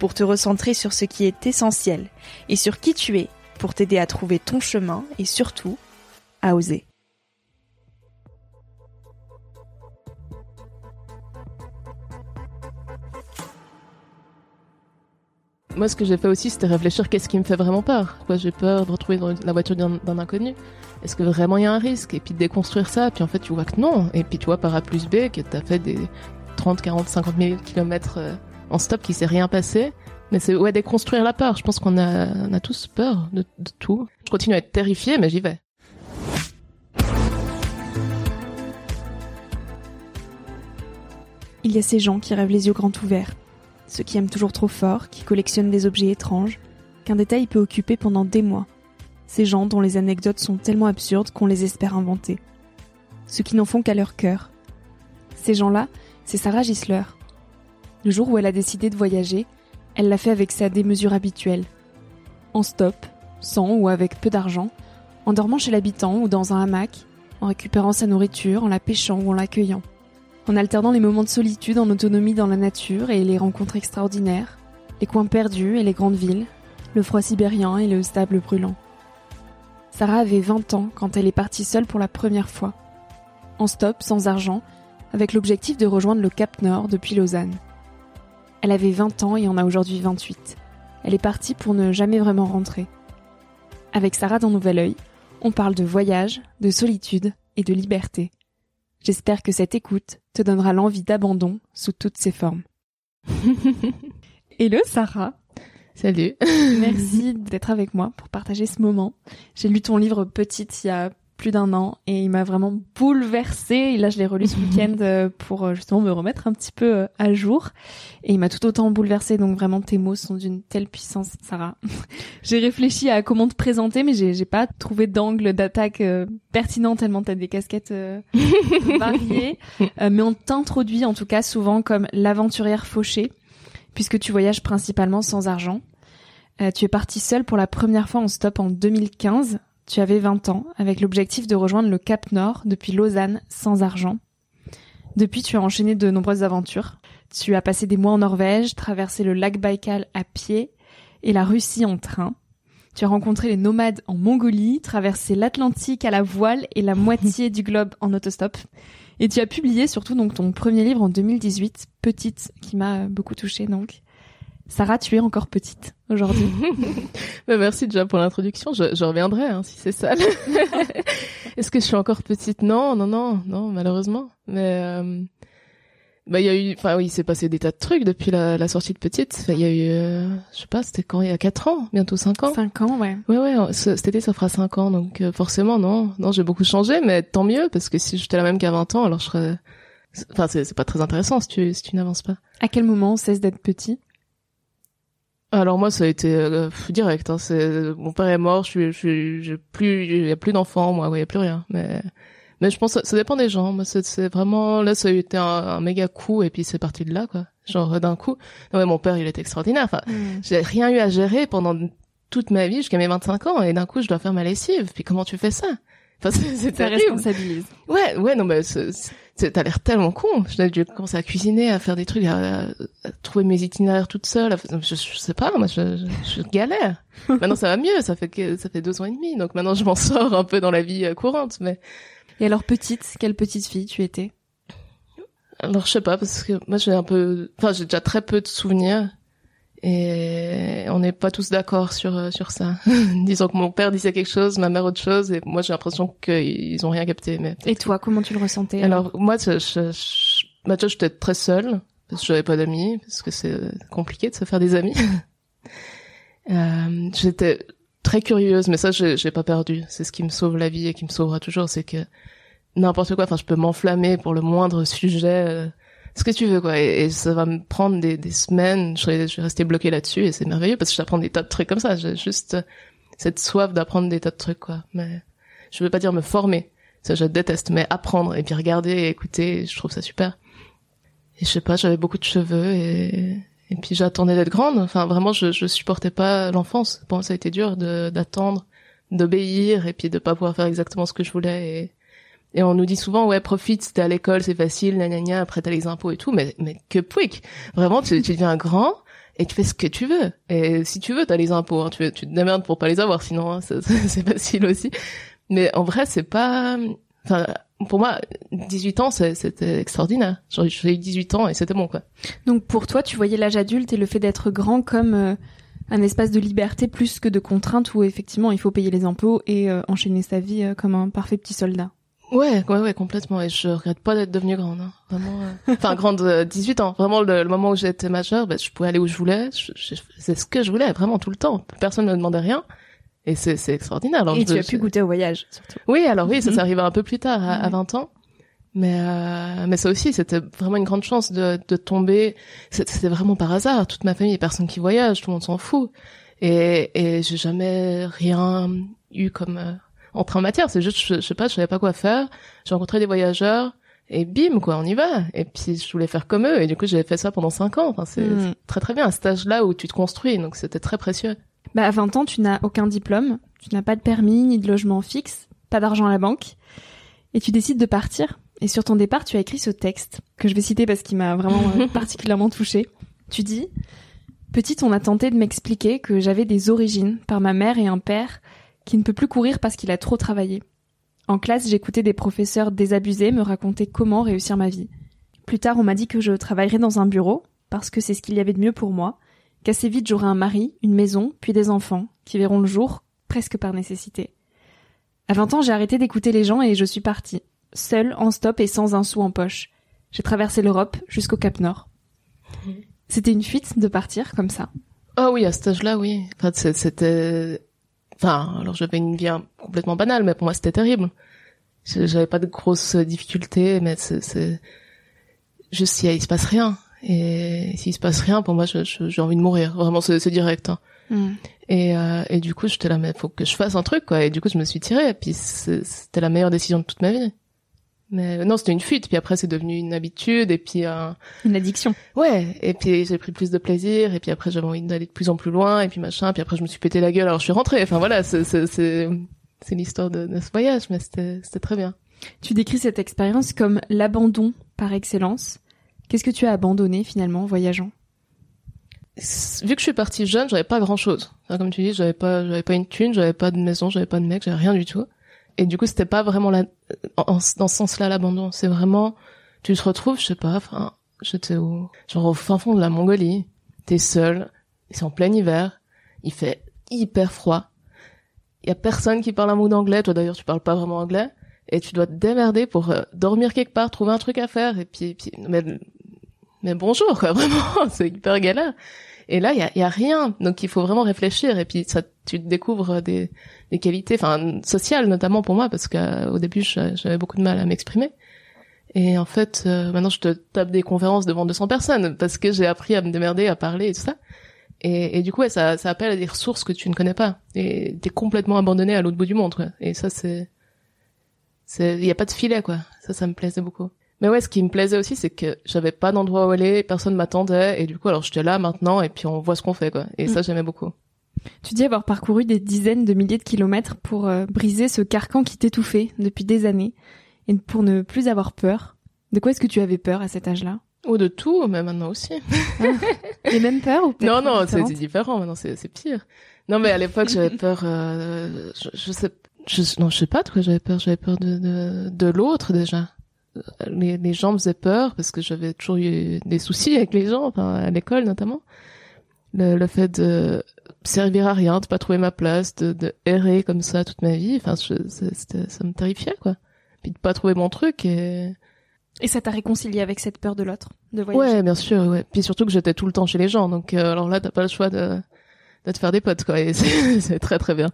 pour te recentrer sur ce qui est essentiel et sur qui tu es pour t'aider à trouver ton chemin et surtout à oser. Moi, ce que j'ai fait aussi, c'était réfléchir qu'est-ce qui me fait vraiment peur. Quoi, j'ai peur de retrouver dans la voiture d'un inconnu? Est-ce que vraiment il y a un risque? Et puis de déconstruire ça, puis en fait, tu vois que non. Et puis tu vois par A plus B que t'as fait des 30, 40, 50 000 kilomètres euh, en stop qui s'est rien passé. Mais c'est ouais déconstruire la peur. Je pense qu'on a, on a tous peur de, tout. Je continue à être terrifiée, mais j'y vais. Il y a ces gens qui rêvent les yeux grands ouverts, ceux qui aiment toujours trop fort, qui collectionnent des objets étranges, qu'un détail peut occuper pendant des mois. Ces gens dont les anecdotes sont tellement absurdes qu'on les espère inventer. Ceux qui n'en font qu'à leur cœur. Ces gens-là, c'est Sarah Gisler, le jour où elle a décidé de voyager, elle l'a fait avec sa démesure habituelle. En stop, sans ou avec peu d'argent, en dormant chez l'habitant ou dans un hamac, en récupérant sa nourriture, en la pêchant ou en l'accueillant, en alternant les moments de solitude en autonomie dans la nature et les rencontres extraordinaires, les coins perdus et les grandes villes, le froid sibérien et le stable brûlant. Sarah avait 20 ans quand elle est partie seule pour la première fois. En stop, sans argent, avec l'objectif de rejoindre le Cap Nord depuis Lausanne. Elle avait 20 ans et en a aujourd'hui 28. Elle est partie pour ne jamais vraiment rentrer. Avec Sarah dans Nouvel Oeil, on parle de voyage, de solitude et de liberté. J'espère que cette écoute te donnera l'envie d'abandon sous toutes ses formes. Hello Sarah Salut Merci d'être avec moi pour partager ce moment. J'ai lu ton livre Petite il y a plus d'un an et il m'a vraiment bouleversée. Et là, je l'ai relu ce week-end euh, pour euh, justement me remettre un petit peu euh, à jour. Et il m'a tout autant bouleversée. Donc vraiment, tes mots sont d'une telle puissance, Sarah. j'ai réfléchi à comment te présenter, mais j'ai, j'ai pas trouvé d'angle d'attaque pertinent tellement t'as des casquettes variées. mais on t'introduit en tout cas souvent comme l'aventurière fauchée, puisque tu voyages principalement sans argent. tu es partie seule pour la première fois en stop en 2015 tu avais 20 ans, avec l'objectif de rejoindre le Cap Nord depuis Lausanne sans argent. Depuis, tu as enchaîné de nombreuses aventures. Tu as passé des mois en Norvège, traversé le lac Baïkal à pied et la Russie en train. Tu as rencontré les nomades en Mongolie, traversé l'Atlantique à la voile et la moitié du globe en autostop. Et tu as publié surtout donc ton premier livre en 2018, Petite, qui m'a beaucoup touchée donc. Sarah, tu es encore petite aujourd'hui. bah merci déjà pour l'introduction. Je, je, reviendrai hein, si c'est ça. Est-ce que je suis encore petite? Non, non, non, non, malheureusement. Mais euh, bah il y a eu, enfin oui, il s'est passé des tas de trucs depuis la, la sortie de petite. Il y a eu, euh, je sais pas, c'était quand? Il y a quatre ans, bientôt cinq ans. Cinq ans, ouais. Ouais, ouais. cet été, ça fera cinq ans, donc euh, forcément, non, non, j'ai beaucoup changé, mais tant mieux parce que si j'étais la même qu'à 20 ans, alors je serais, enfin c'est pas très intéressant si tu si tu n'avances pas. À quel moment on cesse d'être petit? Alors moi ça a été euh, direct. Hein, c'est mon père est mort, je suis, je suis, j'ai plus, il y a plus d'enfants, moi, il y a plus rien. Mais mais je pense que ça, dépend des gens. Moi c'est vraiment là ça a été un, méga coup et puis c'est parti de là quoi. Genre d'un coup. Non mais mon père il était extraordinaire. Enfin mm. j'ai rien eu à gérer pendant toute ma vie jusqu'à mes 25 ans et d'un coup je dois faire ma lessive. Puis comment tu fais ça? Enfin, c'est ça responsabilise. Ouais, ouais, non, mais t'as l'air tellement con. J'ai dû commencer à cuisiner, à faire des trucs, à, trouver mes itinéraires toute seule. Je, je, sais pas, moi, je, je, galère. maintenant, ça va mieux. Ça fait ça fait deux ans et demi, donc maintenant, je m'en sors un peu dans la vie euh, courante. Mais et alors, petite, quelle petite fille tu étais? Alors, je sais pas, parce que moi, j'ai un peu, enfin, j'ai déjà très peu de souvenirs. Et on n'est pas tous d'accord sur euh, sur ça. Disons que mon père disait quelque chose, ma mère autre chose, et moi j'ai l'impression qu'ils ont rien capté. Mais et toi, comment tu le ressentais Alors, moi, je, je, je, bah, j'étais très seule parce que j'avais pas d'amis, parce que c'est compliqué de se faire des amis. euh, j'étais très curieuse, mais ça, j'ai pas perdu. C'est ce qui me sauve la vie et qui me sauvera toujours, c'est que n'importe quoi. Enfin, je peux m'enflammer pour le moindre sujet. Euh, ce que tu veux quoi. Et, ça va me prendre des, des semaines. Je vais, je vais rester bloqué là-dessus et c'est merveilleux parce que j'apprends des tas de trucs comme ça. J'ai juste cette soif d'apprendre des tas de trucs quoi. Mais je veux pas dire me former. Ça je déteste. Mais apprendre et puis regarder et écouter je trouve ça super. Et je sais pas j'avais beaucoup de cheveux et et puis j'attendais d'être grande. Enfin vraiment je je supportais pas l'enfance. Moi ça a été dur de d'attendre d'obéir et puis de pas pouvoir faire exactement ce que je voulais et et on nous dit souvent, ouais, profite, t'es à l'école, c'est facile, gna, après t'as les impôts et tout, mais, mais que pouic. Vraiment, tu, tu deviens grand et tu fais ce que tu veux. Et si tu veux, t'as les impôts, hein, tu, tu te démerdes pour pas les avoir, sinon hein, c'est facile aussi. Mais en vrai, c'est pas... Enfin, pour moi, 18 ans, c'était extraordinaire. J'ai eu 18 ans et c'était bon, quoi. Donc pour toi, tu voyais l'âge adulte et le fait d'être grand comme... Euh, un espace de liberté plus que de contrainte où effectivement il faut payer les impôts et euh, enchaîner sa vie euh, comme un parfait petit soldat. Ouais, ouais, ouais, complètement. Et je regrette pas d'être devenue grande. Hein. Vraiment. Euh... Enfin, grande, 18 euh, ans. Vraiment, le, moment où j'étais majeure, bah, je pouvais aller où je voulais. C'est ce que je voulais, vraiment tout le temps. Personne ne me demandait rien. Et c'est extraordinaire. Alors, et tu as pu goûter au voyage, surtout. Oui, alors oui, ça, ça arrivait un peu plus tard, à, 20 ans. Mais euh, mais ça aussi, c'était vraiment une grande chance de, de tomber. C'était vraiment par hasard. Toute ma famille, personne qui voyage, tout le monde s'en fout. Et, et j'ai jamais rien eu comme entrer en matière. C'est juste, je, sais pas, je savais pas quoi faire. J'ai rencontré des voyageurs et bim, quoi, on y va. Et puis je voulais faire comme eux et du coup j'ai fait ça pendant cinq ans. Enfin, c'est hmm. très très bien, un stage là où tu te construis, donc c'était très précieux. Bah à 20 ans, tu n'as aucun diplôme, tu n'as pas de permis ni de logement fixe, pas d'argent à la banque, et tu décides de partir. Et sur ton départ, tu as écrit ce texte que je vais citer parce qu'il m'a vraiment euh, particulièrement touchée. Tu dis Petite, on a tenté de m'expliquer que j'avais des origines par ma mère et un père qui ne peut plus courir parce qu'il a trop travaillé. En classe, j'écoutais des professeurs désabusés me raconter comment réussir ma vie. Plus tard, on m'a dit que je travaillerais dans un bureau, parce que c'est ce qu'il y avait de mieux pour moi, qu'assez vite j'aurai un mari, une maison, puis des enfants, qui verront le jour, presque par nécessité. À 20 ans, j'ai arrêté d'écouter les gens et je suis partie, seule, en stop et sans un sou en poche. J'ai traversé l'Europe jusqu'au Cap Nord. C'était une fuite de partir comme ça. Oh oui, à cet âge-là, oui. Enfin, c'était Enfin, alors j'avais une vie complètement banale, mais pour moi c'était terrible. J'avais pas de grosses difficultés, mais c'est juste s'il il se passe rien. Et s'il se passe rien, pour moi, j'ai envie de mourir. Vraiment, c'est direct. Hein. Mm. Et, euh, et du coup, j'étais là, mais faut que je fasse un truc, quoi. Et du coup, je me suis tirée. Et puis, c'était la meilleure décision de toute ma vie. Mais non, c'était une fuite. Puis après, c'est devenu une habitude et puis euh... une addiction. Ouais. Et puis j'ai pris plus de plaisir. Et puis après, j'avais envie d'aller de plus en plus loin. Et puis machin. Puis après, je me suis pété la gueule. Alors je suis rentrée. Enfin voilà, c'est c'est l'histoire de, de, ce voyage, mais c'était c'était très bien. Tu décris cette expérience comme l'abandon par excellence. Qu'est-ce que tu as abandonné finalement en voyageant? Vu que je suis partie jeune, j'avais pas grand chose. Enfin, comme tu dis, j'avais pas j'avais pas une thune, j'avais pas de maison, j'avais pas de mec, j'avais rien du tout. Et du coup, c'était pas vraiment la, dans ce sens-là l'abandon. C'est vraiment, tu te retrouves, je sais pas, enfin, j'étais au, genre au fin fond de la Mongolie. T'es seul, c'est en plein hiver, il fait hyper froid. Il y a personne qui parle un mot d'anglais. Toi d'ailleurs, tu parles pas vraiment anglais. Et tu dois te démerder pour euh, dormir quelque part, trouver un truc à faire. Et puis, puis mais, bonjour, vraiment, c'est hyper galère. Et là, il y a, y a, rien. Donc, il faut vraiment réfléchir. Et puis, ça, tu découvres des, des qualités, enfin, sociales notamment pour moi, parce qu'au début, j'avais beaucoup de mal à m'exprimer. Et en fait, euh, maintenant, je te tape des conférences devant 200 personnes parce que j'ai appris à me démerder, à parler et tout ça. Et, et du coup, ouais, ça, ça appelle à des ressources que tu ne connais pas. Et t'es complètement abandonné à l'autre bout du monde. Quoi. Et ça, c'est, il y a pas de filet, quoi. Ça, ça me plaisait beaucoup. Mais ouais, ce qui me plaisait aussi, c'est que j'avais pas d'endroit où aller, personne m'attendait, et du coup, alors j'étais là maintenant, et puis on voit ce qu'on fait, quoi. Et ça, mm. j'aimais beaucoup. Tu dis avoir parcouru des dizaines de milliers de kilomètres pour euh, briser ce carcan qui t'étouffait depuis des années, et pour ne plus avoir peur. De quoi est-ce que tu avais peur à cet âge-là? Oh, de tout, mais maintenant aussi. Ah. Les mêmes peurs ou Non, non, c'est différent? Maintenant, c'est pire. Non, mais à l'époque, j'avais peur. Euh, je, je, sais, je, non, je sais pas de quoi j'avais peur. J'avais peur de de, de l'autre déjà les, les gens me faisaient peur parce que j'avais toujours eu des soucis avec les gens, enfin, à l'école notamment. Le, le, fait de servir à rien, de pas trouver ma place, de, de errer comme ça toute ma vie, enfin, je, ça me terrifiait, quoi. Puis de pas trouver mon truc et... Et ça t'a réconcilié avec cette peur de l'autre, de voyager? Ouais, bien sûr, ouais. Puis surtout que j'étais tout le temps chez les gens, donc euh, alors là, t'as pas le choix de, de te faire des potes, quoi. Et c'est très très bien.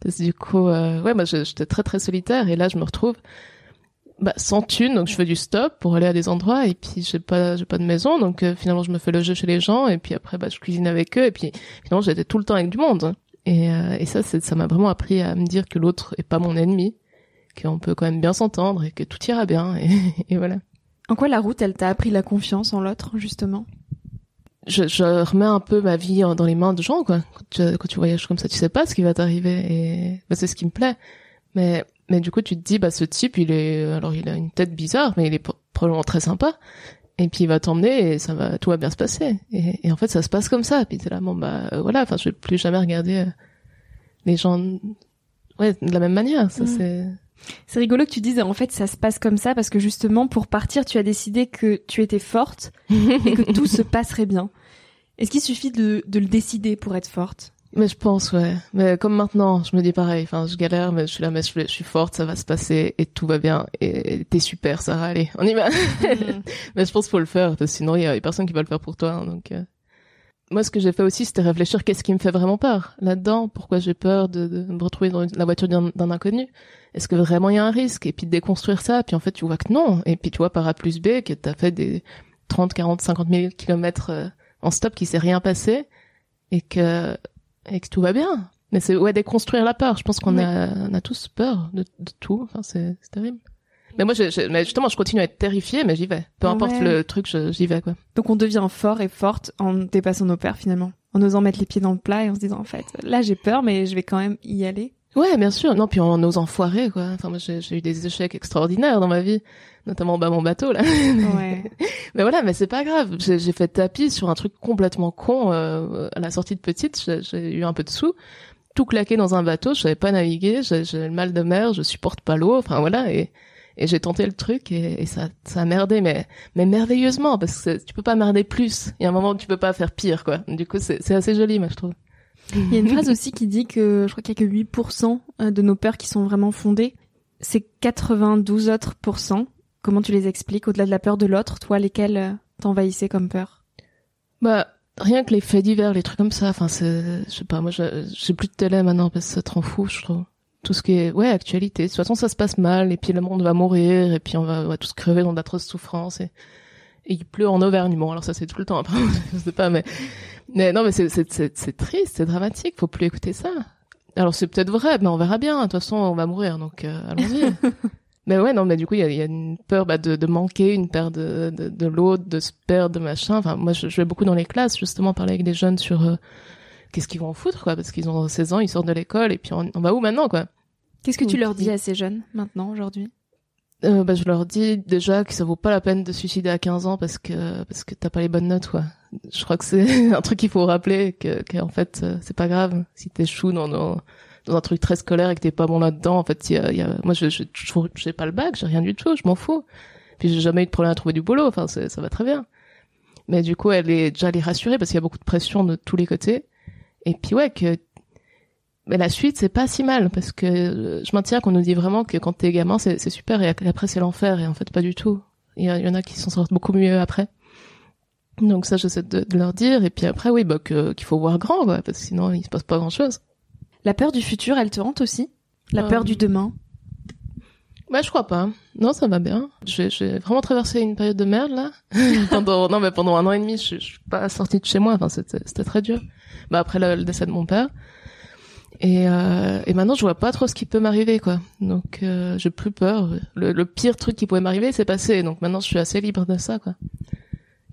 Parce que du coup, euh, ouais, moi j'étais très très solitaire et là, je me retrouve bah, sans thune, donc je fais du stop pour aller à des endroits et puis j'ai pas j'ai pas de maison, donc euh, finalement je me fais loger chez les gens et puis après bah je cuisine avec eux et puis finalement j'étais tout le temps avec du monde et euh, et ça ça m'a vraiment appris à me dire que l'autre est pas mon ennemi, qu'on peut quand même bien s'entendre et que tout ira bien et, et voilà. En quoi la route elle t'a appris la confiance en l'autre justement? Je, je, remets un peu ma vie dans les mains de gens quoi. Quand tu, quand tu voyages comme ça, tu sais pas ce qui va t'arriver et bah, c'est ce qui me plaît. Mais mais du coup, tu te dis, bah, ce type, il est, alors il a une tête bizarre, mais il est probablement très sympa. Et puis il va t'emmener et ça va, tout va bien se passer. Et, et en fait, ça se passe comme ça. Puis t'es là, bon bah euh, voilà. Enfin, je vais plus jamais regarder euh, les gens, ouais, de la même manière. Ça Mm. c'est. C'est rigolo que tu dises en fait ça se passe comme ça parce que justement pour partir tu as décidé que tu étais forte et que tout se passerait bien. Est-ce qu'il suffit de, de le décider pour être forte? Mais je pense, ouais. Mais comme maintenant, je me dis pareil. Enfin, je galère, mais je suis là, mais je, je suis forte, ça va se passer et tout va bien. Et t'es super, Sarah. Allez, on y va. mais je pense qu'il faut le faire, parce que sinon il y a personne qui va le faire pour toi. hein, donc, euh. moi, ce que j'ai fait aussi, c'était réfléchir qu'est-ce qui me fait vraiment peur là-dedans. Pourquoi j'ai peur de, de me retrouver dans la voiture d'un d'un inconnu Est-ce que vraiment il y a un risque? Et puis de déconstruire ça. Puis en fait, tu vois que non. Et puis tu vois par A plus B que t'as fait des 30, 40, 50 000 kilomètres euh, en stop, qui s'est rien passé et que et que tout va bien. Mais c'est ouais déconstruire la peur. Je pense qu'on a on a tous peur de, de tout. Enfin c'est terrible. Mais moi, je, je- mais justement, je continue à être terrifiée, mais j'y vais. Peu importe Ouais. le truc, j'y vais quoi. Donc on devient fort et forte en dépassant nos peurs finalement, en osant mettre les pieds dans le plat et en se disant en fait là j'ai peur mais je vais quand même y aller. Ouais, bien sûr. Non, puis en osant foirer quoi. Enfin, moi, j'ai j'ai eu des échecs extraordinaires dans ma vie, notamment bah mon bateau là. Ouais. mais voilà, mais c'est pas grave. J'ai j'ai fait tapis sur un truc complètement con euh, à la sortie de petite. J'ai- J'ai eu un peu de sous, tout claqué dans un bateau. Je savais pas naviguer. J'ai j'ai le mal de mer. Je supporte pas l'eau. Enfin voilà et et j'ai tenté le truc et, et ça ça a merdé mais mais merveilleusement parce que tu peux pas merder plus. Il y a un moment où tu peux pas faire pire quoi. Du coup c'est c'est assez joli moi je trouve. Il y a une phrase aussi qui dit que je crois qu'il y a que 8% de nos peurs qui sont vraiment fondées. C'est 92 autres pourcents. Comment tu les expliques au-delà de la peur de l'autre, toi lesquels euh, t'envahissaient comme peur? Bah rien que les faits divers, les trucs comme ça. Enfin c'est je sais pas moi j'ai plus de télé maintenant parce que ça te rend fou je trouve. Tout ce qui est ouais actualité. De toute façon ça se passe mal et puis le monde va mourir et puis on va, on va tous crever dans d'atroces souffrances et et il pleut en Auvergne. Bon, alors ça c'est tout le temps. Après, je sais pas, mais mais non, mais c'est c'est c'est c'est triste, c'est dramatique. Faut plus écouter ça. Alors c'est peut-être vrai, mais on verra bien. De toute façon, on va mourir, donc euh, allons-y. mais ouais, non, mais du coup, il y a, il y a une peur bah, de, de manquer, une peur de de, de l'autre, de se perdre, de machin. Enfin, moi, je, je vais beaucoup dans les classes, justement, parler avec des jeunes sur euh, qu'est-ce qu'ils vont en foutre, quoi, parce qu'ils ont 16 ans, ils sortent de l'école, et puis on, on va où maintenant, quoi? Qu'est-ce que tu leur dis à ces jeunes maintenant aujourd'hui? Euh, bah, je leur dis déjà que ça vaut pas la peine de se suicider à 15 ans parce que parce que t'as pas les bonnes notes quoi. Je crois que c'est un truc qu'il faut rappeler que, que en fait euh, c'est pas grave si t'échoues dans, dans dans un truc très scolaire et que t'es pas bon là-dedans. En fait, y a, y a- moi je je je- j'ai pas le bac, j'ai rien du tout, je m'en fous. Puis j'ai jamais eu de problème à trouver du boulot. Enfin, ça va très bien. Mais du coup, elle est déjà les rassurer parce qu'il y a beaucoup de pression de tous les côtés. Et puis ouais que mais la suite, c'est pas si mal parce que euh, je maintiens qu'on nous dit vraiment que quand t'es gamin, c'est super et après c'est l'enfer et en fait pas du tout. Il y, en a qui s'en sortent beaucoup mieux après. Donc ça, j'essaie de, de leur dire et puis après, oui, bah qu'il faut voir grand, quoi, parce que sinon il se passe pas grand chose. La peur du futur, elle te hante aussi? La Euh, peur du demain? Bah je crois pas. Non, ça va bien. J'ai vraiment traversé une période de merde là. pendant non mais pendant un an et demi, je, je suis pas sortie de chez moi. Enfin c'était c'était très dur. Bah après le, le décès de mon père. Et euh, et maintenant je vois pas trop ce qui peut m'arriver quoi. Donc euh, j'ai plus peur. Le, le pire truc qui pouvait m'arriver c'est passé. Donc maintenant je suis assez libre de ça quoi.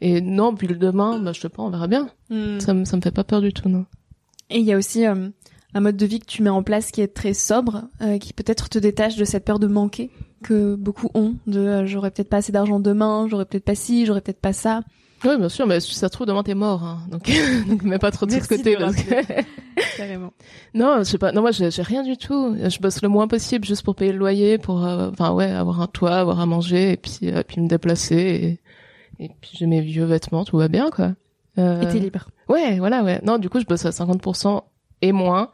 Et non puis le demain, bah je sais pas, on verra bien. Ça me ça me fait pas peur du tout non. Et il y a aussi euh, un mode de vie que tu mets en place qui est très sobre, euh, qui peut-être te détache de cette peur de manquer que beaucoup ont, de euh, j'aurais peut-être pas assez d'argent demain, j'aurais peut-être pas ci, j'aurais peut-être pas ça. Oui bien sûr, mais si ça se trouve demain t'es mort. Hein. Donc donc mets pas trop de côté de parce que Carrément. Non, je sais pas. Non, moi, j'ai rien du tout. Je bosse le moins possible juste pour payer le loyer, pour, euh, enfin ouais, avoir un toit, avoir à manger, et puis, euh, puis me déplacer. Et, et puis j'ai mes vieux vêtements, tout va bien, quoi. Euh, Et t'es libre. Ouais, voilà, ouais. Non, du coup, je bosse à 50% et moins.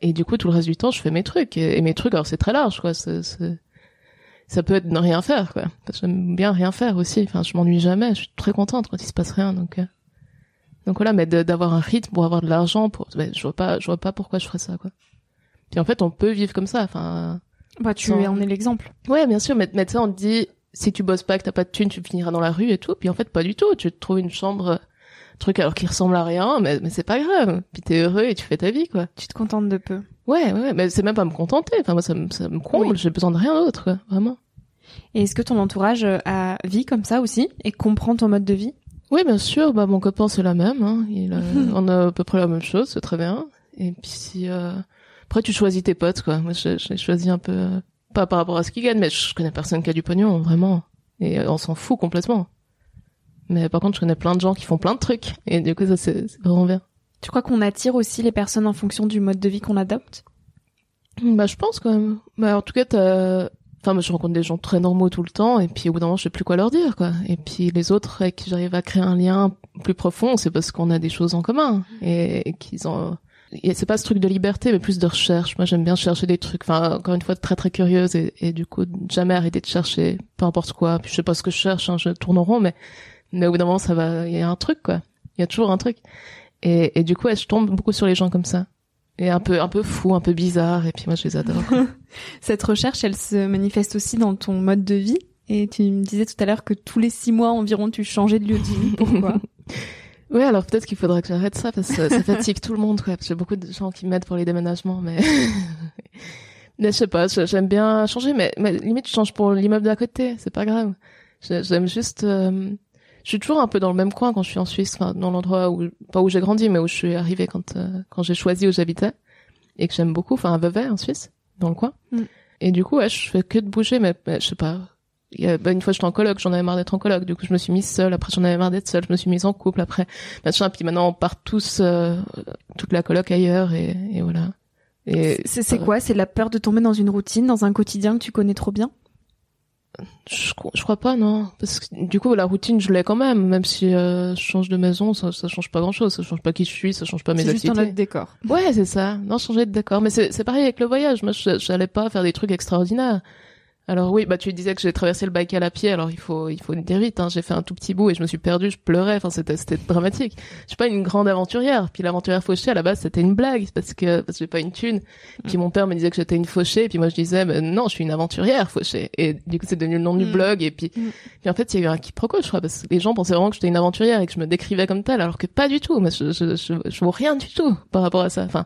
Et du coup, tout le reste du temps, je fais mes trucs. Et, et mes trucs, alors c'est très large, quoi. C'est- Ça peut être ne rien faire, quoi. Parce que j'aime bien rien faire aussi. Enfin, je m'ennuie jamais. Je suis très contente quand il se passe rien, donc. euh. Donc voilà, mais d'avoir un rythme pour avoir de l'argent, pour, ben, je vois pas, je vois pas pourquoi je ferais ça, quoi. Puis en fait, on peut vivre comme ça. Enfin, Bah, tu Sans- en es l'exemple. Ouais, bien sûr, mais, mais sais, on te dit, si tu bosses pas, que t'as pas de thune, tu finiras dans la rue et tout. Puis en fait, pas du tout. Tu te trouves une chambre, euh, truc alors qui ressemble à rien, mais, mais c'est pas grave. Puis t'es heureux et tu fais ta vie, quoi. Tu te contentes de peu. Ouais, ouais, mais c'est même pas me contenter. Enfin, moi, ça me, ça me comble. Oui. J'ai besoin de rien d'autre, quoi. Vraiment. Et est-ce que ton entourage euh, a vit comme ça aussi et comprend ton mode de vie? Oui, bien sûr. Bah, mon copain, c'est la même. Hein. Il, a- on a à peu près la même chose, c'est très bien. Et puis, euh, après, tu choisis tes potes, quoi. Moi, j'ai choisi un peu, euh, pas par rapport à ce qu'ils gagnent, mais je connais personne qui a du pognon, vraiment. Et euh, on s'en fout complètement. Mais par contre, je connais plein de gens qui font plein de trucs. Et du coup, ça, c'est vraiment bien. Tu crois qu'on attire aussi les personnes en fonction du mode de vie qu'on adopte? Bah, je pense quand même. Bah, en tout cas, t'as... Enfin, je rencontre des gens très normaux tout le temps, et puis au bout d'un moment, je sais plus quoi leur dire, quoi. Et puis les autres avec qui j'arrive à créer un lien plus profond, c'est parce qu'on a des choses en commun et, et qu'ils ont. et C'est pas ce truc de liberté, mais plus de recherche. Moi, j'aime bien chercher des trucs. Enfin, encore une fois, très très curieuse et, et du coup, jamais arrêter de chercher, peu importe quoi. Puis je sais pas ce que je cherche, hein, je tourne en rond, mais mais au bout d'un moment, ça va. Il y a un truc, quoi. Il y a toujours un truc. Et, et du coup, ouais, je tombe beaucoup sur les gens comme ça. Et un peu un peu fou, un peu bizarre. Et puis moi, je les adore. Cette recherche, elle se manifeste aussi dans ton mode de vie. Et tu me disais tout à l'heure que tous les six mois environ, tu changeais de lieu de vie. Pourquoi? Ouais, alors peut-être qu'il faudrait que j'arrête ça parce que ça, fatigue tout le monde, quoi. Parce que J'ai beaucoup de gens qui m'aident pour les déménagements, mais mais je sais pas, j'aime bien changer, mais, mais limite je change pour l'immeuble d'à côté, c'est pas grave. J'aime juste, euh, je suis toujours un peu dans le même coin quand je suis en Suisse, enfin dans l'endroit où pas où j'ai grandi, mais où je suis arrivée quand euh, quand j'ai choisi où j'habitais et que j'aime beaucoup, enfin à Vevey en Suisse, dans le coin. Mm. Et du coup, ouais, je fais que de bouger, mais, mais je sais pas. Y a, bah, une fois j'étais en coloc, j'en avais marre d'être en coloc, du coup je me suis mise seule, après j'en avais marre d'être seule, je me suis mise en couple, après machin, puis maintenant on part tous euh, toute la coloc ailleurs et, et voilà. Et C'est c'est quoi? C'est la peur de tomber dans une routine, dans un quotidien que tu connais trop bien? Je, cro- je crois pas non, parce que du coup la routine je l'ai quand même, même si euh, je change de maison, ça, ça change pas grand chose, ça change pas qui je suis, ça change pas mes C'est juste un activités. autre décor. Ouais, c'est ça. Non, changer de décor. Mais c'est, c'est pareil avec le voyage. Moi, je, j'allais pas faire des trucs extraordinaires. Alors oui, bah tu disais que j'ai traversé le Baïkal à pied. Alors il faut, il faut dire vite. Hein. J'ai fait un tout petit bout et je me suis perdue. Je pleurais. Enfin, c'était, c'était dramatique. Je suis pas une grande aventurière. Puis l'aventurière fauchée à la base, c'était une blague parce que parce que j'ai pas une thune. Puis mon père me disait que j'étais une fauchée. Puis moi je disais, mais non, je suis une aventurière fauchée. Et du coup, c'est devenu le nom du Mm. blog. Et puis, Mm. puis en fait, il y a eu un quiproquo, je crois, parce que les gens pensaient vraiment que j'étais une aventurière et que je me décrivais comme telle, alors que pas du tout. Mais je, je, je, je vaux rien du tout par rapport à ça. Enfin,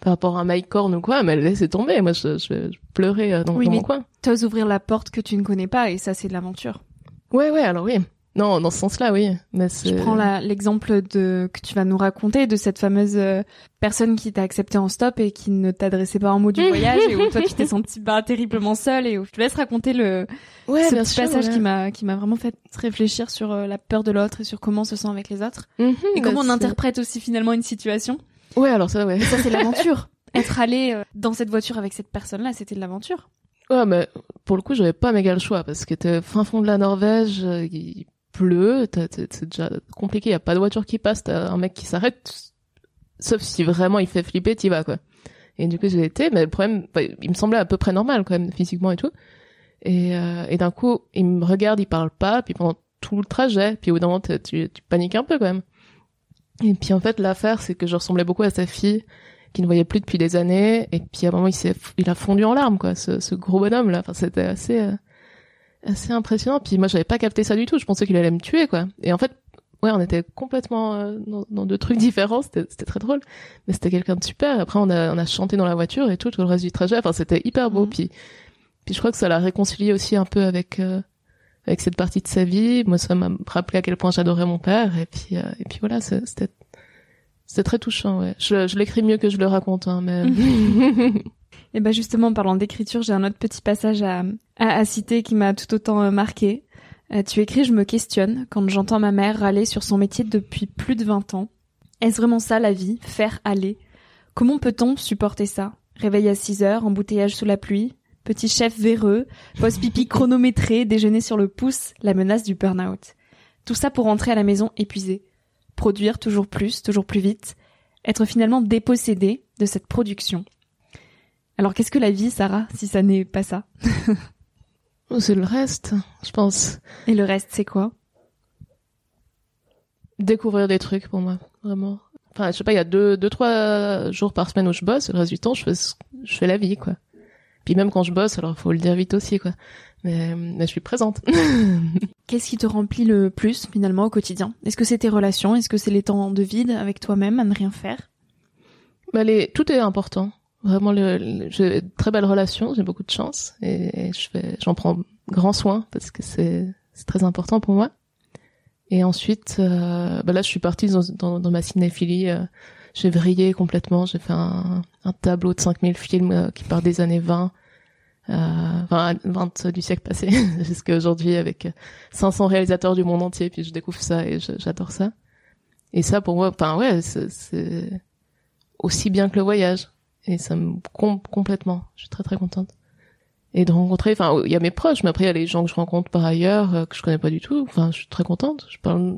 par rapport à Mike Horn ou quoi, mais laissez tomber. Moi, je, je, je pleurais euh, dans, Oui, dans mais- mon coin. T'oses ouvrir la porte que tu ne connais pas et ça, c'est de l'aventure. Ouais, ouais, alors oui. Non, dans ce sens-là, oui. Mais. Je prends l'exemple de que tu vas nous raconter de cette fameuse euh, personne qui t'a accepté en stop et qui ne t'adressait pas un mot du voyage et où toi tu t'es senti pas terriblement seule et où je te laisse raconter le ouais, ce petit sûr, passage ouais. qui m'a qui m'a vraiment fait réfléchir sur euh, la peur de l'autre et sur comment on se sent avec les autres Mhm, et comment bah, on interprète aussi finalement une situation. Ouais, alors ça, ouais. Et ça c'est l'aventure. Être allé euh, dans cette voiture avec cette personne-là, c'était de l'aventure. Ouais, mais pour le coup, j'avais pas méga le choix parce que t'es fin fond de la Norvège, euh, il pleut, c'est déjà compliqué, y a pas de voiture qui passe, t'as un mec qui s'arrête, sauf si vraiment il fait flipper, t'y vas, quoi. Et du coup, j'ai été, mais le problème, bah, il me semblait à peu près normal, quand même, physiquement et tout. Et, euh, et d'un coup, il me regarde, il parle pas, puis pendant tout le trajet, puis au bout d'un moment, tu paniques un peu, quand même. Et puis en fait, l'affaire, c'est que je ressemblais beaucoup à sa fille, qui ne voyait plus depuis des années, et puis à un moment, il s'est, il a fondu en larmes, quoi, ce, ce gros bonhomme, là. Enfin, c'était assez, euh, assez impressionnant. Puis moi, j'avais pas capté ça du tout. Je pensais qu'il allait me tuer, quoi. Et en fait, ouais, on était complètement euh, dans, dans deux trucs différents. C'était, c'était très drôle. Mais c'était quelqu'un de super. Après, on a, on a chanté dans la voiture et tout, tout le reste du trajet. Enfin, c'était hyper beau. Mhm. Puis, puis je crois que ça l'a réconcilié aussi un peu avec, euh, avec cette partie de sa vie. Moi, ça m'a rappelé à quel point j'adorais mon père. Et puis, euh, et puis voilà, c'est- c'était, c'était très touchant, ouais. Je, je l'écris mieux que je le raconte, hein, mais. Et ben justement, en parlant d'écriture, j'ai un autre petit passage à, à, à citer qui m'a tout autant euh, marqué. Euh, tu écris Je me questionne quand j'entends ma mère râler sur son métier depuis plus de 20 ans. Est-ce vraiment ça la vie? Faire aller? Comment peut-on supporter ça? Réveil à 6 heures, embouteillage sous la pluie, petit chef véreux, pause pipi chronométré, déjeuner sur le pouce, la menace du burn-out. Tout ça pour rentrer à la maison épuisé. Produire toujours plus, toujours plus vite. Être finalement dépossédé de cette production. Alors qu'est-ce que la vie, Sarah, si ça n'est pas ça? Oh, c'est le reste, je pense. Et le reste, c'est quoi? Découvrir des trucs pour moi, vraiment. Enfin, je sais pas, il y a deux, deux, trois jours par semaine où je bosse, et le reste du temps, je fais, je fais la vie, quoi. Puis même quand je bosse, alors faut le dire vite aussi, quoi. Mais, mais je suis présente. Qu'est-ce qui te remplit le plus finalement au quotidien? Est-ce que c'est tes relations? Est-ce que c'est les temps de vide avec toi-même à ne rien faire? Bah les, tout est important. Vraiment, le, j'ai de très belles relations, j'ai beaucoup de chance et, je fais, j'en prends grand soin parce que c'est, c'est très important pour moi. Et ensuite, euh, bah là, je suis partie dans, dans, dans ma cinéphilie. Euh, j'ai vrillé complètement. J'ai fait un, un, tableau de 5000 films euh, qui part des années 20, euh, enfin 20 du siècle passé jusqu'à aujourd'hui avec 500 réalisateurs du monde entier. Puis je découvre ça et j'adore ça. Et ça, pour moi, enfin ouais, c'est aussi bien que le voyage et ça me compte complètement. Je suis très très contente. Et de rencontrer, enfin, il y a mes proches, mais après il y a les gens que je rencontre par ailleurs euh, que je connais pas du tout. Enfin, je suis très contente. Je parle,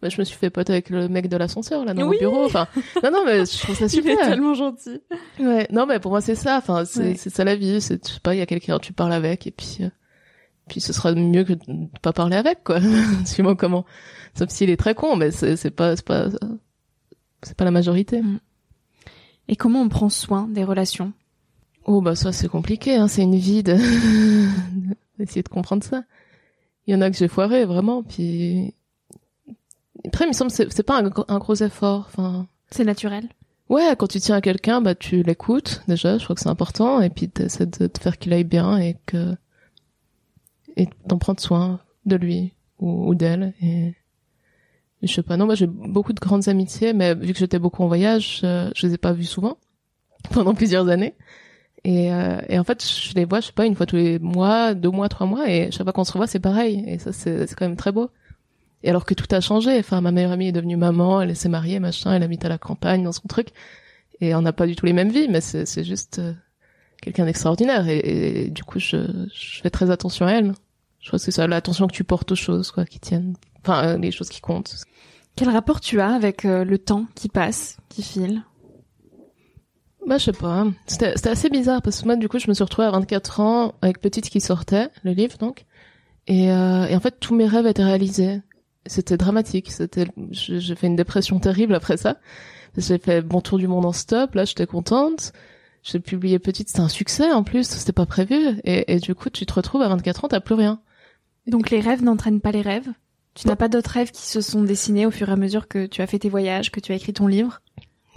bah, je me suis fait pote avec le mec de l'ascenseur là dans oui. mon bureau. Enfin, non non, mais je trouve ça super. Il est tellement gentil. Ouais, non mais pour moi c'est ça. Enfin, c'est ouais. c'est ça la vie. C'est je sais pas, il y a quelqu'un tu parles avec et puis euh, puis ce sera mieux que de pas parler avec quoi. Suis-moi comment. Sauf s'il est très con, mais c'est c'est pas c'est pas c'est pas la majorité. Mm. Et comment on prend soin des relations? Oh bah ça c'est compliqué, hein. c'est une vie de d'essayer de comprendre ça. Il y en a que j'ai foiré vraiment, puis après il me semble c'est c'est pas un, un, gros effort, enfin. C'est naturel. Ouais, quand tu tiens à quelqu'un, bah tu l'écoutes déjà, je crois que c'est important, et puis t'essaies de te faire qu'il aille bien et que et d'en prendre soin de lui ou, ou d'elle et je sais pas, non, moi j'ai beaucoup de grandes amitiés, mais vu que j'étais beaucoup en voyage, euh, je les ai pas vues souvent pendant plusieurs années. Et, euh, et en fait, je les vois, je sais pas, une fois tous les mois, deux mois, trois mois, et chaque fois qu'on se revoit, c'est pareil. Et ça, c'est quand même très beau. Et alors que tout a changé. Enfin, ma meilleure amie est devenue maman, elle s'est mariée, machin, elle habite à la campagne, dans son truc. Et on n'a pas du tout les mêmes vies, mais c'est juste euh, quelqu'un d'extraordinaire. Et, et, du coup, je, je fais très attention à elle. Je crois que c'est ça, l'attention que tu portes aux choses, quoi, qui tiennent. Enfin, euh, les choses qui comptent. Quel rapport tu as avec euh, le temps qui passe, qui file? Bah, je sais pas. C'était assez bizarre parce que moi, du coup, je me suis retrouvée à 24 ans avec Petite qui sortait, le livre, donc. Et, euh, et en fait, tous mes rêves étaient réalisés. C'était dramatique. C'était, j'ai fait une dépression terrible après ça. J'ai fait bon tour du monde en stop. Là, j'étais contente. J'ai publié Petite, c'était un succès en plus. C'était pas prévu. Et, et, du coup, tu te retrouves à 24 ans, t'as plus rien. Donc les rêves n'entraînent pas les rêves Tu n'as pas d'autres rêves qui se sont dessinés au fur et à mesure que tu as fait tes voyages, que tu as écrit ton livre?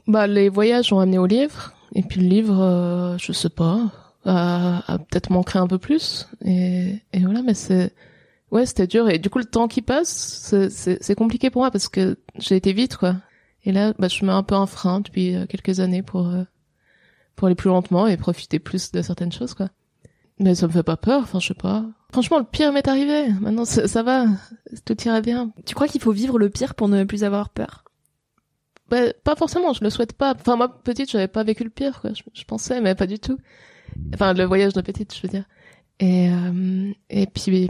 Bah, les voyages ont amené au livre. Et puis le livre, euh, je sais pas, a, a peut-être manqué un peu plus. Et, et voilà, mais c'est, ouais, c'était dur. Et du coup, le temps qui passe, c'est compliqué pour moi parce que j'ai été vite, quoi. Et là, bah, je mets un peu un frein depuis quelques années pour euh, pour aller plus lentement et profiter plus de certaines choses, quoi. Mais ça me fait pas peur. Enfin, je sais pas. Franchement, le pire m'est arrivé. Maintenant, ça, ça va, tout ira bien. Tu crois qu'il faut vivre le pire pour ne plus avoir peur? Bah, pas forcément, je le souhaite pas. Enfin, moi, petite, j'avais pas vécu le pire, quoi. Je, je, pensais, mais pas du tout. Enfin, le voyage de petite, je veux dire. Et, euh, et puis,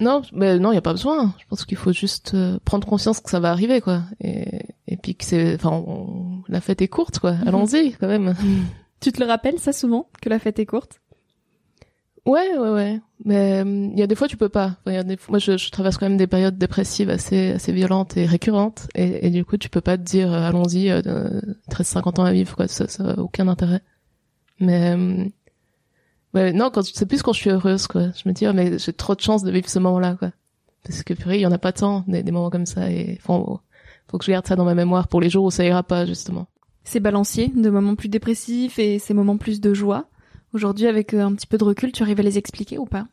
non, mais non, il y a pas besoin. Je pense qu'il faut juste euh, prendre conscience que ça va arriver, quoi. Et, et puis que c'est, enfin, on, la fête est courte, quoi. Allons-y, quand même. Tu te le rappelles, ça, souvent, que la fête est courte? Ouais, ouais, ouais. Mais il y a des fois tu peux pas. Moi, je, traverse quand même des périodes dépressives assez, assez violentes et récurrentes, et, du coup, tu peux pas te dire euh, allons-y, euh, 13-50 ans à vivre, quoi. Ça, ça a aucun intérêt. Mais ouais, non, quand c'est plus quand je suis heureuse, quoi. Je me dis oh, mais j'ai trop de chance de vivre ce moment-là, quoi. Parce que purée, il y en a pas tant des, moments comme ça, et faut, faut que je garde ça dans ma mémoire pour les jours où ça ira pas, justement. C'est balancier, de moments plus dépressifs et ces moments plus de joie. Aujourd'hui, avec un petit peu de recul, tu arrives à les expliquer ou pas?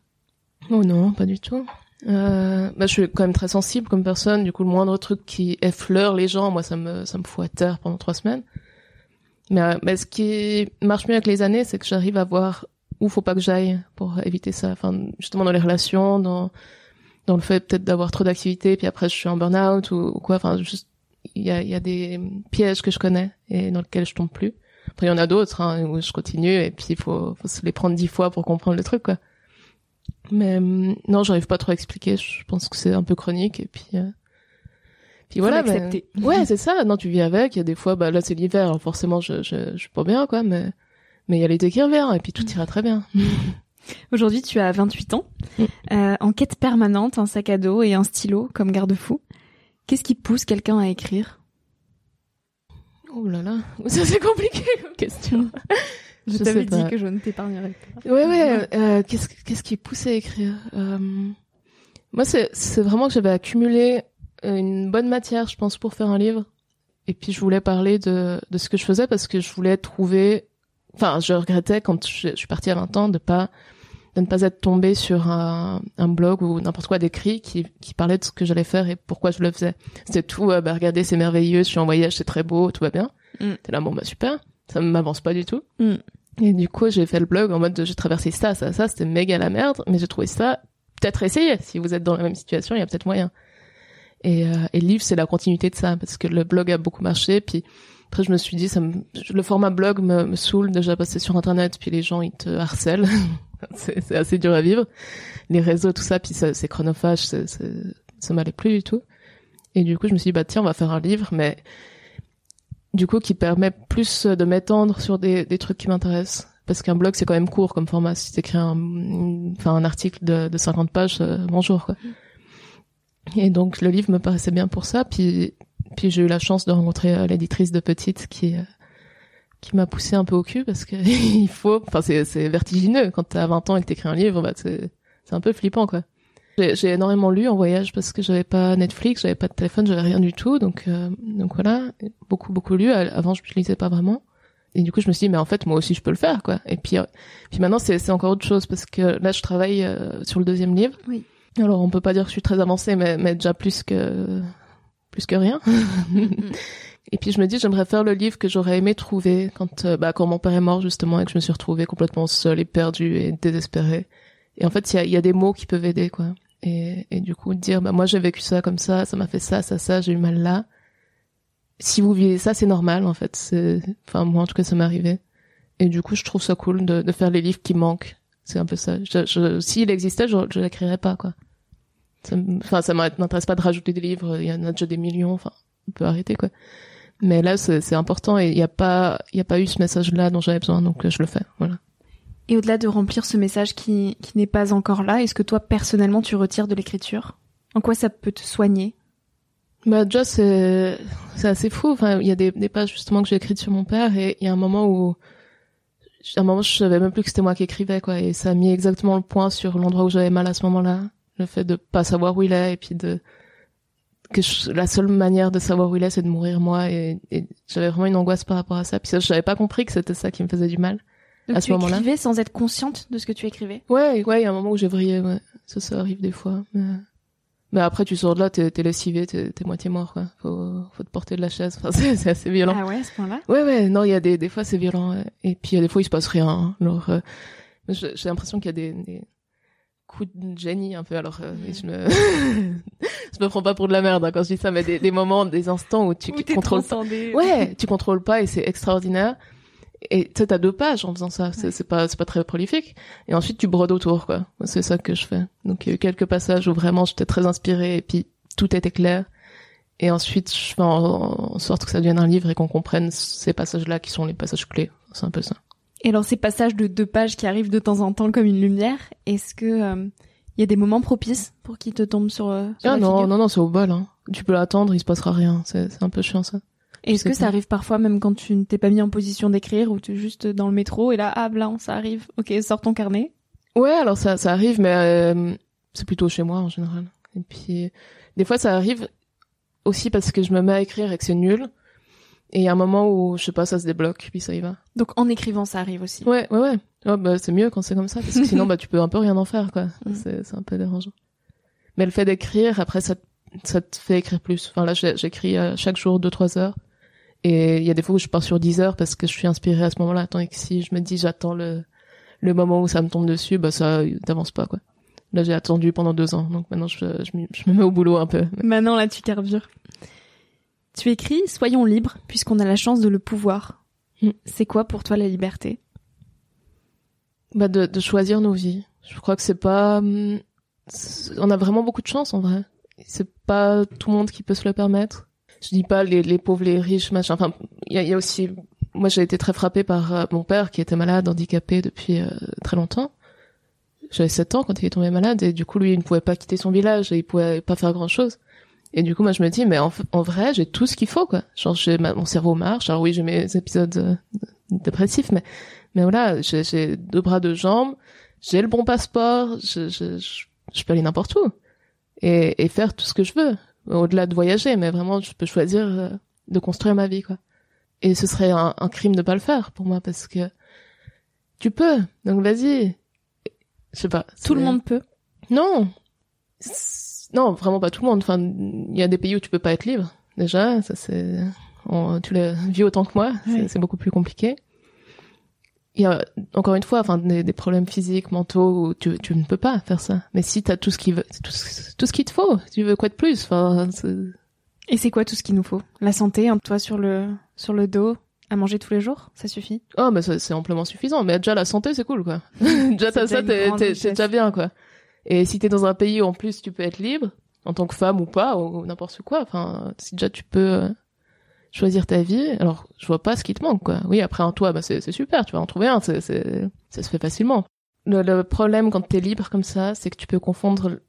Oh non, pas du tout. Euh, bah, je suis quand même très sensible comme personne. Du coup, le moindre truc qui effleure les gens, moi, ça me ça me fout à terre pendant trois semaines. Mais, euh, mais ce qui marche mieux avec les années, c'est que j'arrive à voir où faut pas que j'aille pour éviter ça. Enfin, justement dans les relations, dans dans le fait peut-être d'avoir trop d'activités, puis après je suis en burn-out ou, quoi. Enfin, juste il y a y a des pièges que je connais et dans lesquels je tombe plus. Après, il y en a d'autres hein, où je continue et puis il faut, faut se les prendre dix fois pour comprendre le truc, quoi. Mais non, j'arrive pas trop à expliquer. Je pense que c'est un peu chronique et puis. Euh... Puis voilà. Mais... Ouais, c'est ça. Non, tu vis avec. Il y a des fois, bah là c'est l'hiver, forcément je, je je suis pas bien, quoi. Mais mais il y a l'été qui revient et puis tout ira très bien. Aujourd'hui, tu as 28 ans, euh, en quête permanente, un sac à dos et un stylo comme garde-fou. Qu'est-ce qui pousse quelqu'un à écrire? Oh là là, ça c'est compliqué comme question. Je, t'avais dit que je ne t'épargnerais pas. Ouais, ouais. Euh, qu'est-ce, qu'est-ce qui est poussé à écrire euh, Moi, c'est, c'est vraiment que j'avais accumulé une bonne matière, je pense, pour faire un livre. Et puis, je voulais parler de, de ce que je faisais parce que je voulais trouver... Enfin, je regrettais quand je, suis partie à 20 ans de pas de ne pas être tombée sur un, un blog ou n'importe quoi d'écrit qui, qui parlait de ce que j'allais faire et pourquoi je le faisais. C'était tout, euh, bah regardez, c'est merveilleux, je suis en voyage, c'est très beau, tout va bien. Mm. T'es là, bon bah super, ça m'avance pas du tout. Mm. Et du coup, j'ai fait le blog en mode j'ai traversé ça, ça, ça, c'était méga la merde, mais j'ai trouvé ça peut-être essayer. Si vous êtes dans la même situation, il y a peut-être moyen. Et, euh, et le livre, c'est la continuité de ça, parce que le blog a beaucoup marché. Puis après, je me suis dit, ça me... le format blog me, me saoule déjà passer sur Internet, puis les gens ils te harcèlent. c'est assez dur à vivre. Les réseaux, tout ça, puis c'est chronophage, ça m'allait plus du tout. Et du coup, je me suis dit, bah tiens, on va faire un livre, mais du coup qui permet plus de m'étendre sur des, des trucs qui m'intéressent parce qu'un blog c'est quand même court comme format si t'écris un enfin un article de, de 50 pages euh, bonjour quoi et donc le livre me paraissait bien pour ça puis puis j'ai eu la chance de rencontrer euh, l'éditrice de Petite qui qui m'a poussé un peu au cul parce que il faut enfin c'est c'est vertigineux quand t'as 20 ans et que t'écris un livre bah c'est c'est un peu flippant quoi j'ai énormément lu en voyage parce que j'avais pas Netflix, j'avais pas de téléphone, j'avais rien du tout, donc euh, donc voilà, beaucoup beaucoup lu. Avant, je lisais pas vraiment. Et du coup, je me suis dit, mais en fait, moi aussi, je peux le faire, quoi. Et puis, euh, puis maintenant, c'est c'est encore autre chose parce que là, je travaille euh, sur le deuxième livre. Oui. Alors, on peut pas dire que je suis très avancée, mais mais déjà plus que plus que rien. et puis, je me dis, j'aimerais faire le livre que j'aurais aimé trouver quand bah quand mon père est mort justement et que je me suis retrouvée complètement seule et perdue et désespérée. Et en fait, il y a, y a des mots qui peuvent aider, quoi et, et du coup dire bah moi j'ai vécu ça comme ça, ça m'a fait ça, ça, ça, j'ai eu mal là. Si vous vivez ça, c'est normal en fait. Enfin moi en tout cas ça m'est arrivé. Et du coup je trouve ça cool de, de faire les livres qui manquent. C'est un peu ça. Je, je, s'il existait, je, je l'écrirais pas quoi. Enfin ça m'intéresse pas de rajouter des livres. Il y en a déjà des millions. Enfin on peut arrêter quoi. Mais là c'est important et il y a pas il a pas eu ce message là dont j'avais besoin donc je le fais. Voilà. Et au-delà de remplir ce message qui, qui n'est pas encore là, est-ce que toi personnellement tu retires de l'écriture? En quoi ça peut te soigner? Bah déjà c'est c'est assez fou. Enfin il y a des, des pages justement que j'ai écrites sur mon père et il y a un moment où à un moment je savais même plus que c'était moi qui écrivais quoi et ça a mis exactement le point sur l'endroit où j'avais mal à ce moment-là. Le fait de pas savoir où il est et puis de que la seule manière de savoir où il est c'est de mourir moi et, et j'avais vraiment une angoisse par rapport à ça. Puis ça, je n'avais pas compris que c'était ça qui me faisait du mal. Donc à ce moment-là. Tu écrivais sans être consciente de ce que tu écrivais? Ouais, ouais, il y a un moment où j'ai vrillé. Ouais. Ça, ça arrive des fois. Mais, mais après, tu sors de là, t'es, t'es lessivé, t'es, t'es moitié mort. Quoi. Faut, faut te porter de la chaise. Enfin, c'est, c'est assez violent. Ah ouais, à ce point-là? Ouais, ouais. Non, il y a des, des fois c'est violent. Et puis il y a des fois il se passe rien. Hein. Alors, euh, j'ai, l'impression qu'il y a des, des coups de génie un peu. Alors, euh, je me, je me prends pas pour de la merde hein, quand je dis ça, mais des, des moments, des instants où tu où contrôles. Ouais, tu contrôles pas et c'est extraordinaire. Et tu t'as deux pages en faisant ça c'est pas c'est pas très prolifique. Et ensuite tu brodes autour quoi. C'est ça que je fais. Donc il y a eu quelques passages où vraiment j'étais très inspirée et puis tout était clair. Et ensuite je fais en, sorte que ça devienne un livre et qu'on comprenne ces passages là qui sont les passages clés. C'est un peu ça et alors ces passages de deux pages qui arrivent de temps en temps comme une lumière est-ce que il euh, y a des moments propices pour qu'ils te tombent sur, euh, sur ah non non non c'est au bol hein. tu peux l'attendre il se passera rien c'est un peu chiant ça est-ce que ça arrive parfois même quand tu ne t'es pas mis en position d'écrire ou tu es juste dans le métro et là, ah blanc, ça arrive. Ok, sors ton carnet. Ouais, alors ça, ça arrive, mais euh, c'est plutôt chez moi en général. Et puis, des fois, ça arrive aussi parce que je me mets à écrire et que c'est nul. Et il y a un moment où, je sais pas, ça se débloque, puis ça y va. Donc en écrivant, ça arrive aussi. Ouais, ouais, ouais. Oh, bah, c'est mieux quand c'est comme ça, parce que sinon, bah, tu peux un peu rien en faire, quoi. Mm. C'est, un peu dérangeant. Mais le fait d'écrire, après, ça, ça te fait écrire plus. Enfin là, j'écris euh, chaque jour deux trois heures. Et il y a des fois où je pars sur 10 heures parce que je suis inspirée à ce moment-là. Tandis que si je me dis j'attends le, le moment où ça me tombe dessus, bah ça t'avance pas quoi. Là j'ai attendu pendant deux ans, donc maintenant je, je, me mets au boulot un peu. Maintenant là tu carbures. Tu écris Soyons libres puisqu'on a la chance de le pouvoir. Mm. C'est quoi pour toi la liberté? Bah de, de choisir nos vies. Je crois que c'est pas... Mm, on a vraiment beaucoup de chance en vrai. C'est pas tout le monde qui peut se le permettre je dis pas les, les pauvres, les riches, machin. Enfin, il y a, y a, aussi, moi j'ai été très frappée par euh, mon père qui était malade, handicapé depuis euh, très longtemps. J'avais 7 ans quand il est tombé malade et du coup lui il ne pouvait pas quitter son village et il pouvait pas faire grand chose. Et du coup moi je me dis mais en, en vrai j'ai tout ce qu'il faut quoi. Genre j'ai mon cerveau marche. Alors oui j'ai mes épisodes euh, dépressifs mais Mais voilà, j'ai, deux bras, deux jambes, j'ai le bon passeport, je, je, je, je peux aller n'importe où et, et faire tout ce que je veux, au-delà de voyager. Mais vraiment, je peux choisir euh, de construire ma vie, quoi. Et ce serait un, un crime de pas le faire pour moi parce que tu peux. Donc vas-y. Je sais pas. Tout le monde peut. Non. Non, vraiment pas tout le monde. Enfin, il y a des pays où tu peux pas être libre. Déjà, ça c'est, on- tu l'as vu autant que moi. c'est- Oui. C'est beaucoup plus compliqué. Il y a encore une fois, enfin, des, des problèmes physiques, mentaux où tu, tu ne peux pas faire ça. Mais si t'as tout ce qui veut, tout, ce- tout ce qu'il te faut, tu veux quoi de plus Enfin, c'est- Et c'est quoi tout ce qu'il nous faut? La santé, un toit sur le sur le dos, à manger tous les jours, ça suffit? Oh, mais c'est amplement suffisant. Mais déjà la santé, c'est cool, quoi. déjà t'as ça, t'es déjà bien, quoi. Et si t'es dans un pays où en plus tu peux être libre, en tant que femme ou pas, ou n'importe quoi, enfin, si déjà tu peux euh, choisir ta vie, alors je vois pas ce qui te manque, quoi. Oui, après un toit, bah c'est, super, tu vas en trouver un, c'est, c'est, ça se fait facilement. Le, le problème quand t'es libre comme ça, c'est que tu peux confondre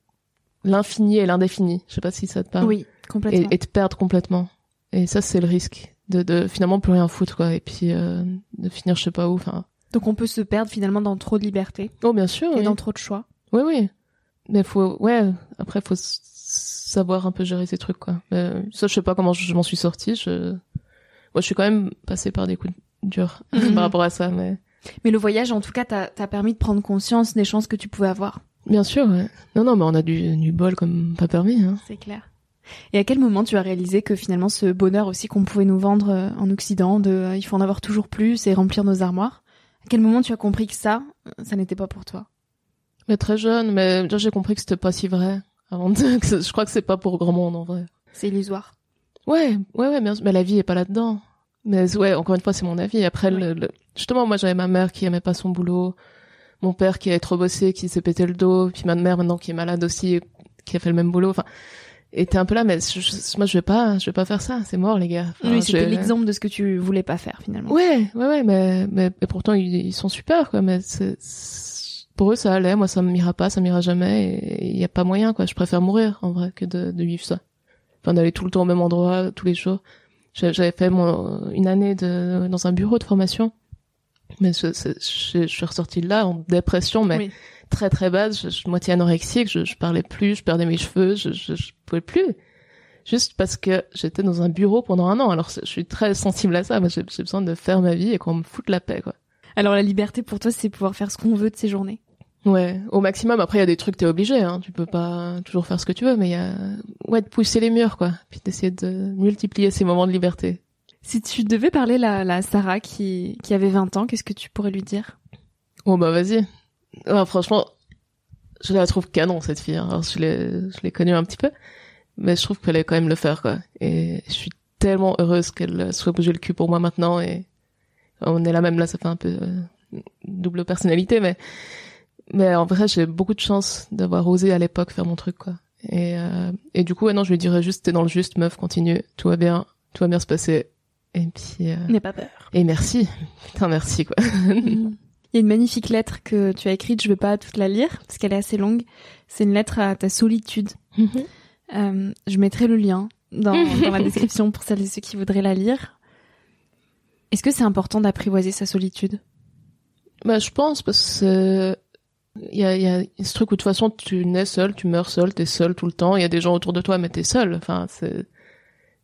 l'infini et l'indéfini. Je sais pas si ça te parle. Oui, complètement. Et, et te perdre complètement. Et ça, c'est le risque de, de finalement plus rien foutre, quoi. Et puis euh, de finir je sais pas où. Enfin, Donc on peut se perdre finalement dans trop de liberté oh bien sûr. et oui. dans trop de choix. Oui, oui. Mais faut, ouais, après, faut savoir un peu gérer ces trucs, quoi. Mais ça, je sais pas comment je, m'en suis sortie. Je, moi, je suis quand même passée par des coups durs Mhm. par rapport à ça, mais Mais le voyage, en tout cas, t'a t'a permis de prendre conscience des chances que tu pouvais avoir. bien sûr, ouais. Non, non, mais on a du, du bol comme pas permis, hein. C'est clair. Et à quel moment tu as réalisé que finalement ce bonheur aussi qu'on pouvait nous vendre euh, en Occident, de euh, il faut en avoir toujours plus et remplir nos armoires, à quel moment tu as compris que ça, euh, ça n'était pas pour toi? Mais très jeune, mais j'ai compris que c'était pas si vrai. Avant de, je crois que c'est pas pour grand monde, en vrai. C'est illusoire. Ouais, ouais, ouais, bien sûr. Mais la vie est pas là-dedans. Mais ouais, encore une fois, c'est mon avis. Après, le, le- justement, moi, j'avais ma mère qui aimait pas son boulot, mon père qui avait trop bossé, qui s'est pété le dos, puis ma mère maintenant qui est malade aussi, qui a fait le même boulot. Enfin, et t'es un peu là, mais je- je- moi, je vais pas, je vais pas faire ça. C'est mort, les gars. Enfin, oui, c'était l'exemple de ce que tu voulais pas faire finalement. Ouais, ouais, ouais, mais, mais, mais pourtant, ils, ils sont super, quoi. Mais c'est, c'est- pour eux, ça allait. Moi, ça m'ira pas, ça m'ira jamais. Et il y a pas moyen, quoi. Je préfère mourir, en vrai, que de, de vivre ça. Enfin, d'aller tout le temps au même endroit, tous les jours. J'a- J'avais fait mon, une année de, dans un bureau de formation. Mais je, je, je suis ressortie de là en dépression, mais Oui. très très basse, je, je moitié anorexique, je, je parlais plus, je perdais mes cheveux, je, je, je pouvais plus. Juste parce que j'étais dans un bureau pendant un an. Alors je suis très sensible à ça. J'ai besoin de faire ma vie et qu'on me foute la paix, quoi. Alors la liberté pour toi, c'est pouvoir faire ce qu'on veut de ses journées. Ouais, au maximum. Après, il y a des trucs t'es obligé. Hein. Tu peux pas toujours faire ce que tu veux, mais il y a ouais de pousser les murs, quoi. Puis d'essayer de multiplier ces moments de liberté. Si tu devais parler la, la Sarah qui, qui avait 20 ans, qu'est-ce que tu pourrais lui dire? Oh bah vas-y. Ah, franchement, je la trouve canon cette fille. hein. Alors, je l'ai, je l'ai connue un petit peu, mais je trouve qu'elle allait quand même le faire quoi. Et je suis tellement heureuse qu'elle soit bougé le cul pour moi maintenant. Et on est là même là, ça fait un peu euh, double personnalité, mais mais en vrai j'ai beaucoup de chance d'avoir osé à l'époque faire mon truc quoi. Et euh, et du coup ouais, non, je lui dirais juste t'es dans le juste, meuf, continue, tout va bien, tout va bien se passer. Et puis euh, N'aie pas peur. et merci, putain merci quoi. Il y a une magnifique lettre que tu as écrite, je vais pas toute la lire parce qu'elle est assez longue. C'est une lettre à ta solitude. Euh, je mettrai le lien dans, dans la description pour celles et ceux qui voudraient la lire. Est-ce que c'est important d'apprivoiser sa solitude? Bah, je pense parce que il y a, y a ce truc où de toute façon tu nais seul, tu meurs seul, t'es seul tout le temps. Il y a des gens autour de toi, mais t'es seul. Enfin, c'est,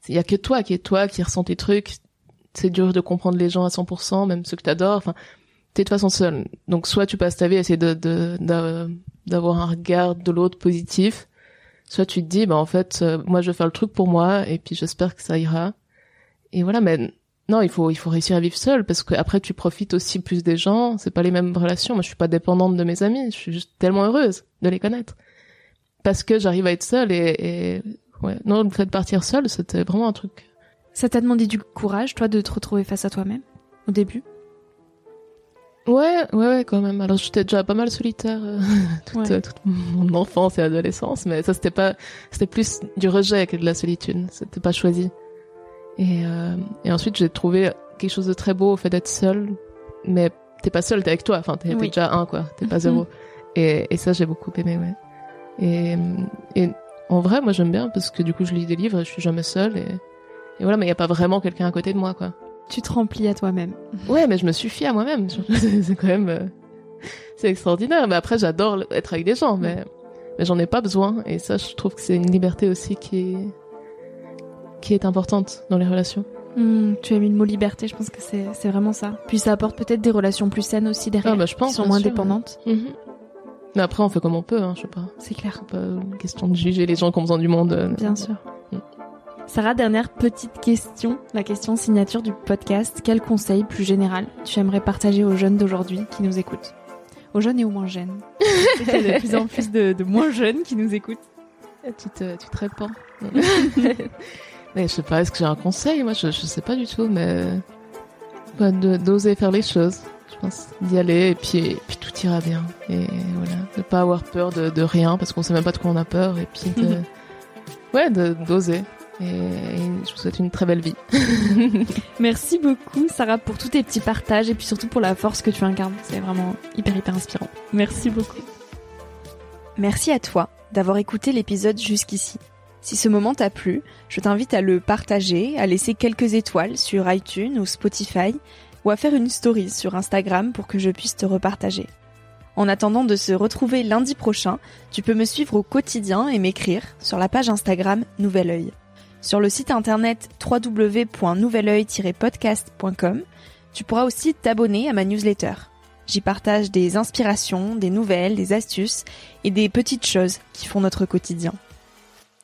il y a que toi qui est toi, qui ressent tes trucs. C'est dur de comprendre les gens à 100%, même ceux que t'adores. Enfin, t'es de toute façon seul. Donc soit tu passes ta vie à essayer de, de, d'a- d'avoir un regard de l'autre positif, soit tu te dis, bah en fait, euh, moi je vais faire le truc pour moi et puis j'espère que ça ira. Et voilà, mais non, il faut il faut réussir à vivre seul parce que après tu profites aussi plus des gens. C'est pas les mêmes relations. Moi, je suis pas dépendante de mes amis. Je suis juste tellement heureuse de les connaître parce que j'arrive à être seule et, et ouais. Non, le fait de partir seule, c'était vraiment un truc. Ça t'a demandé du courage, toi, de te retrouver face à toi-même au début? Ouais, ouais, ouais, quand même. Alors j'étais déjà pas mal solitaire euh, toute, Ouais. toute mon enfance et adolescence, mais ça c'était pas, c'était plus du rejet que de la solitude. C'était pas choisi. Et, euh, et ensuite j'ai trouvé quelque chose de très beau au fait d'être seule, mais t'es pas seule, t'es avec toi. Enfin, t'es Oui. déjà un quoi, t'es pas zéro. Et, et ça j'ai beaucoup aimé, ouais. Et, et en vrai, moi j'aime bien parce que du coup je lis des livres et je suis jamais seule et, et voilà, mais y a pas vraiment quelqu'un à côté de moi quoi. Tu te remplis à toi-même. Ouais, mais je me suffis à moi-même. c'est quand même, euh, c'est extraordinaire. Mais après, j'adore être avec des gens, mais, mais j'en ai pas besoin. Et ça, je trouve que c'est une liberté aussi qui est, qui est importante dans les relations. Hmm, tu as mis le mot liberté, je pense que c'est vraiment ça. Puis ça apporte peut-être des relations plus saines aussi derrière, ah bah, je pense, qui sont moins dépendantes. Mhm. Mais après, on fait comme on peut, hein, je sais pas. C'est clair. C'est pas une question de juger les gens qui ont besoin du monde. euh, Bien sûr. Mm. Sarah, dernière petite question, la question signature du podcast. Quel conseil plus général tu aimerais partager aux jeunes d'aujourd'hui qui nous écoutent? Aux jeunes et aux moins jeunes. Il y a de plus en plus de, de moins jeunes qui nous écoutent. Tu te, tu te répands. mais je sais pas, est-ce que j'ai un conseil? Moi, je, je sais pas du tout, mais bah, de- d'oser faire les choses. Je pense d'y aller et puis, et puis tout ira bien. Et voilà, de pas avoir peur de, de rien parce qu'on sait même pas de quoi on a peur et puis de, ouais, de- d'oser. Et je vous souhaite une très belle vie. Merci beaucoup, Sarah, pour tous tes petits partages et puis surtout pour la force que tu incarnes. C'est vraiment hyper, hyper inspirant. Merci beaucoup. Merci à toi d'avoir écouté l'épisode jusqu'ici. Si ce moment t'a plu, je t'invite à le partager, à laisser quelques étoiles sur iTunes ou Spotify, ou à faire une story sur Instagram pour que je puisse te repartager. En attendant de se retrouver lundi prochain, tu peux me suivre au quotidien et m'écrire sur la page Instagram Nouvel Oeil. Sur le site internet www.nouveloeil-podcast.com, tu pourras aussi t'abonner à ma newsletter. J'y partage des inspirations, des nouvelles, des astuces et des petites choses qui font notre quotidien.